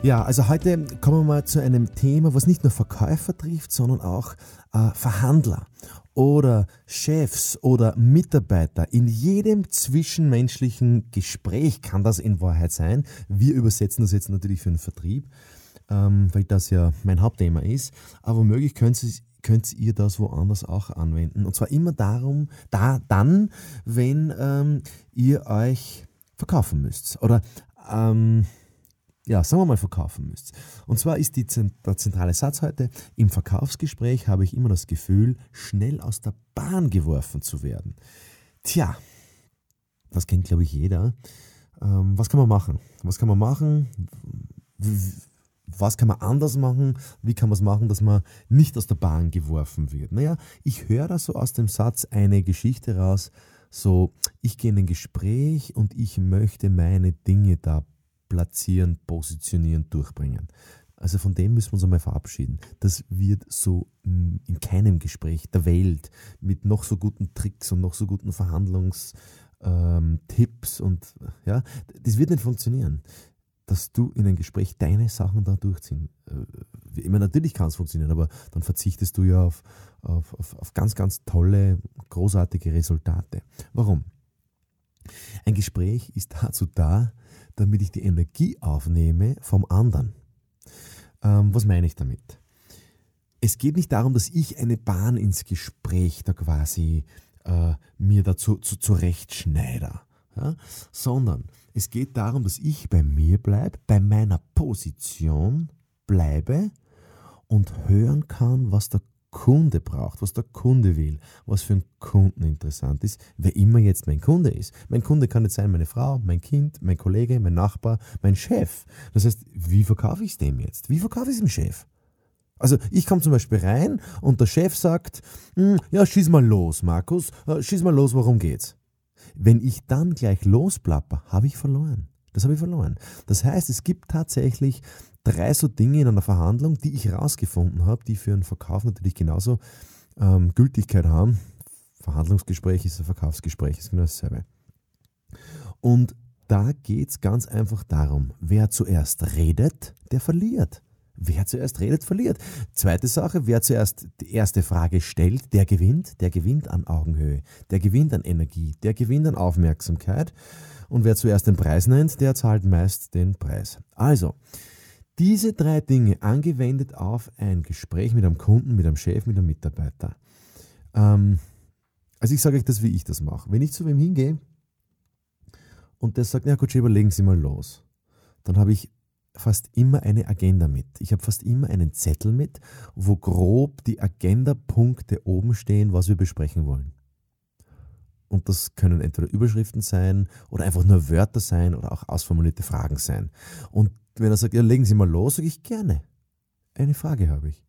Ja, also heute kommen wir mal zu einem Thema, was nicht nur Verkäufer trifft, sondern auch äh, Verhandler oder Chefs oder Mitarbeiter. In jedem zwischenmenschlichen Gespräch kann das in Wahrheit sein. Wir übersetzen das jetzt natürlich für den Vertrieb, ähm, weil das ja mein Hauptthema ist. Aber womöglich könnt ihr, könnt ihr das woanders auch anwenden. Und zwar immer darum, da, dann, wenn ähm, ihr euch verkaufen müsst. Oder ähm, ja, sagen wir mal, verkaufen müsst. Und zwar ist die, der zentrale Satz heute, im Verkaufsgespräch habe ich immer das Gefühl, schnell aus der Bahn geworfen zu werden. Tja, das kennt, glaube ich, jeder. Ähm, was kann man machen? Was kann man machen? Was kann man anders machen? Wie kann man es machen, dass man nicht aus der Bahn geworfen wird? Naja, ich höre da so aus dem Satz eine Geschichte raus, so, ich gehe in ein Gespräch und ich möchte meine Dinge da platzieren, positionieren, durchbringen. Also von dem müssen wir uns einmal verabschieden. Das wird so hm, in keinem Gespräch der Welt mit noch so guten Tricks und noch so guten Verhandlungstipps ähm, und ja, das wird nicht funktionieren, dass du in ein Gespräch deine Sachen da durchziehen. Äh, ich meine, natürlich kann es funktionieren, aber dann verzichtest du ja auf, auf, auf, auf ganz, ganz tolle, großartige Resultate. Warum? Ein Gespräch ist dazu da, damit ich die Energie aufnehme vom anderen. Ähm, was meine ich damit? Es geht nicht darum, dass ich eine Bahn ins Gespräch da quasi äh, mir dazu zu, zurechtschneide, ja? sondern es geht darum, dass ich bei mir bleibe, bei meiner Position bleibe und hören kann, was der Kunde braucht, was der Kunde will, was für einen Kunden interessant ist, wer immer jetzt mein Kunde ist. Mein Kunde kann jetzt sein meine Frau, mein Kind, mein Kollege, mein Nachbar, mein Chef. Das heißt, wie verkaufe ich es dem jetzt? Wie verkaufe ich es dem Chef? Also ich komme zum Beispiel rein und der Chef sagt, hm, ja, schieß mal los, Markus, äh, schieß mal los, worum geht's? Wenn ich dann gleich losplapper, habe ich verloren. Das habe ich verloren. Das heißt, es gibt tatsächlich drei so Dinge in einer Verhandlung, die ich herausgefunden habe, die für einen Verkauf natürlich genauso ähm, Gültigkeit haben. Verhandlungsgespräch ist ein Verkaufsgespräch, ist genau dasselbe. Und da geht es ganz einfach darum, wer zuerst redet, der verliert. Wer zuerst redet, verliert. Zweite Sache, wer zuerst die erste Frage stellt, der gewinnt. Der gewinnt an Augenhöhe, der gewinnt an Energie, der gewinnt an Aufmerksamkeit. Und wer zuerst den Preis nennt, der zahlt meist den Preis. Also, diese drei Dinge angewendet auf ein Gespräch mit einem Kunden, mit einem Chef, mit einem Mitarbeiter. Ähm, also ich sage euch das, wie ich das mache. Wenn ich zu wem hingehe und der sagt, ja gut, legen Sie mal los, dann habe ich fast immer eine Agenda mit. Ich habe fast immer einen Zettel mit, wo grob die Agenda-Punkte oben stehen, was wir besprechen wollen. Und das können entweder Überschriften sein oder einfach nur Wörter sein oder auch ausformulierte Fragen sein. Und wenn er sagt, ja, legen Sie mal los, sage ich gerne. Eine Frage habe ich.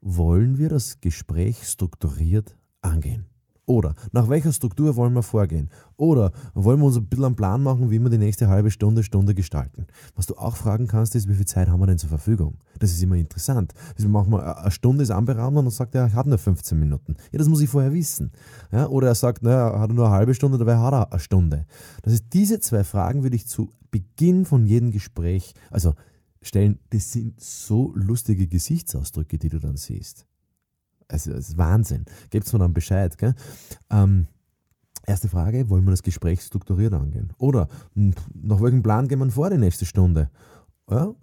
Wollen wir das Gespräch strukturiert angehen? Oder nach welcher Struktur wollen wir vorgehen? Oder wollen wir uns ein bisschen einen Plan machen, wie wir die nächste halbe Stunde, Stunde gestalten? Was du auch fragen kannst, ist, wie viel Zeit haben wir denn zur Verfügung? Das ist immer interessant. Also machen wir eine Stunde ist anberaumt und dann sagt er, ich habe nur 15 Minuten. Ja, das muss ich vorher wissen. Ja, oder er sagt, naja, hat er nur eine halbe Stunde, dabei hat er eine Stunde. Das heißt, diese zwei Fragen würde ich zu Beginn von jedem Gespräch, also stellen, das sind so lustige Gesichtsausdrücke, die du dann siehst. Also, das ist Wahnsinn. Gebt mir dann Bescheid. Gell? Ähm, erste Frage, wollen wir das Gespräch strukturiert angehen? Oder hm, nach welchem Plan gehen wir vor die nächste Stunde? Ja?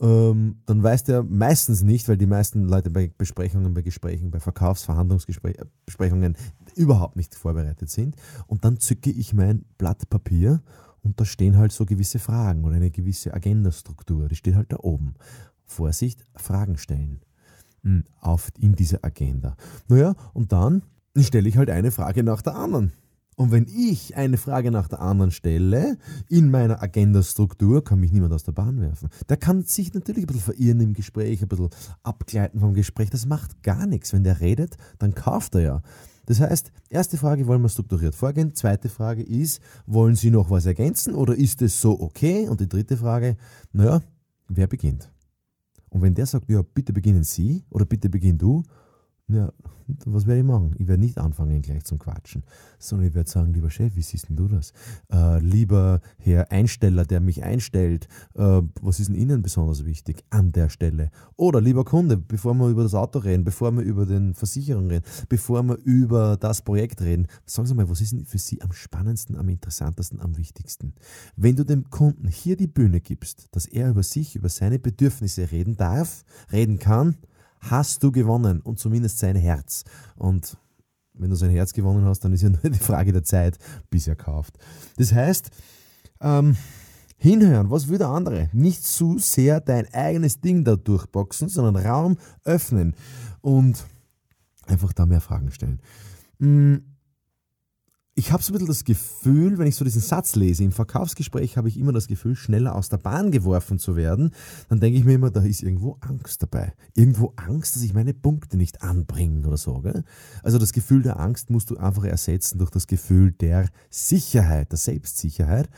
Ähm, dann weiß der meistens nicht, weil die meisten Leute bei Besprechungen, bei Gesprächen, bei Verkaufsverhandlungsbesprechungen überhaupt nicht vorbereitet sind. Und dann zücke ich mein Blatt Papier und da stehen halt so gewisse Fragen oder eine gewisse Agendastruktur. Die steht halt da oben. Vorsicht, Fragen stellen auf, in dieser Agenda. Naja, und dann stelle ich halt eine Frage nach der anderen. Und wenn ich eine Frage nach der anderen stelle, in meiner Agendastruktur, kann mich niemand aus der Bahn werfen. Der kann sich natürlich ein bisschen verirren im Gespräch, ein bisschen abgleiten vom Gespräch. Das macht gar nichts. Wenn der redet, dann kauft er ja. Das heißt, erste Frage, wollen wir strukturiert vorgehen? Zweite Frage ist, wollen Sie noch was ergänzen oder ist es so okay? Und die dritte Frage, naja, wer beginnt? Und wenn der sagt, ja, bitte beginnen Sie oder bitte beginn du, ja, was werde ich machen? Ich werde nicht anfangen gleich zum Quatschen, sondern ich werde sagen, lieber Chef, wie siehst denn du das? Äh, lieber Herr Einsteller, der mich einstellt, äh, was ist denn Ihnen besonders wichtig an der Stelle? Oder lieber Kunde, bevor wir über das Auto reden, bevor wir über den Versicherung reden, bevor wir über das Projekt reden, sagen Sie mal, was ist denn für Sie am spannendsten, am interessantesten, am wichtigsten? Wenn du dem Kunden hier die Bühne gibst, dass er über sich, über seine Bedürfnisse reden darf, reden kann, hast du gewonnen und zumindest sein Herz. Und wenn du sein Herz gewonnen hast, dann ist ja nur die Frage der Zeit, bis er kauft. Das heißt, ähm, hinhören, was will der andere? Nicht zu sehr dein eigenes Ding da durchboxen, sondern Raum öffnen und einfach da mehr Fragen stellen. Mhm ich habe so ein bisschen das Gefühl, wenn ich so diesen Satz lese, im Verkaufsgespräch habe ich immer das Gefühl, schneller aus der Bahn geworfen zu werden. Dann denke ich mir immer, da ist irgendwo Angst dabei. Irgendwo Angst, dass ich meine Punkte nicht anbringe oder so. Gell? Also das Gefühl der Angst musst du einfach ersetzen durch das Gefühl der Sicherheit, der Selbstsicherheit.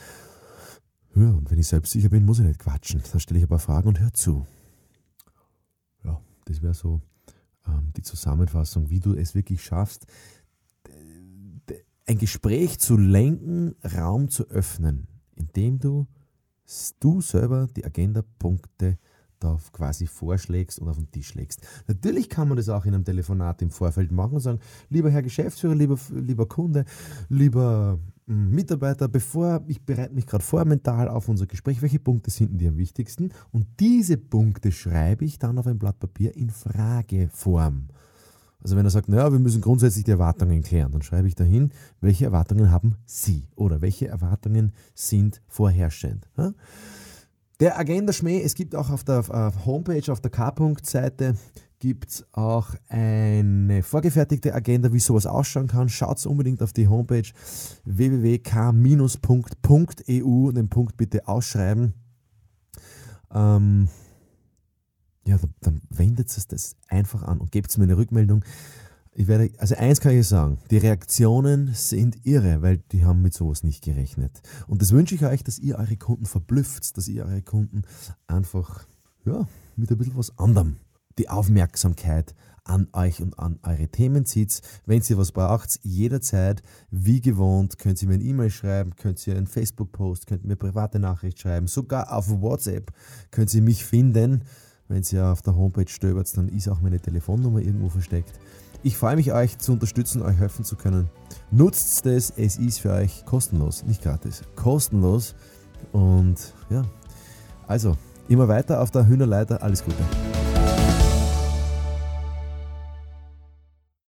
Ja, und wenn ich selbstsicher bin, muss ich nicht quatschen. Dann stelle ich ein paar Fragen und hör zu. Ja, das wäre so ähm, die Zusammenfassung, wie du es wirklich schaffst, ein Gespräch zu lenken, Raum zu öffnen, indem du du selber die Agendapunkte da quasi vorschlägst und auf den Tisch legst. Natürlich kann man das auch in einem Telefonat im Vorfeld machen und sagen, lieber Herr Geschäftsführer, lieber, lieber Kunde, lieber hm, Mitarbeiter, bevor ich bereite mich gerade vor mental auf unser Gespräch, welche Punkte sind die am wichtigsten? Und diese Punkte schreibe ich dann auf ein Blatt Papier in Frageform. Also wenn er sagt, naja, wir müssen grundsätzlich die Erwartungen klären, dann schreibe ich dahin, welche Erwartungen haben Sie oder welche Erwartungen sind vorherrschend. Der Agenda Schmäh, es gibt auch auf der Homepage, auf der K-Punkt-Seite, gibt es auch eine vorgefertigte Agenda, wie sowas ausschauen kann. Schaut unbedingt auf die Homepage www.k-punkt.eu und den Punkt bitte ausschreiben. Ähm, ja, dann, wendet es das einfach an und gebt mir eine Rückmeldung. Ich werde, also eins kann ich sagen, die Reaktionen sind irre, weil die haben mit sowas nicht gerechnet. Und das wünsche ich euch, dass ihr eure Kunden verblüfft, dass ihr eure Kunden einfach, ja, mit ein bisschen was anderem die Aufmerksamkeit an euch und an eure Themen zieht. Wenn ihr was braucht, jederzeit, wie gewohnt, könnt ihr mir eine E-Mail schreiben, könnt ihr einen Facebook-Post, könnt ihr mir private Nachricht schreiben, sogar auf WhatsApp könnt ihr mich finden. Wenn ihr auf der Homepage stöbert, dann ist auch meine Telefonnummer irgendwo versteckt. Ich freue mich, euch zu unterstützen, euch helfen zu können. Nutzt es, es ist für euch kostenlos, nicht gratis, kostenlos. Und ja, also immer weiter auf der Hühnerleiter. Alles Gute.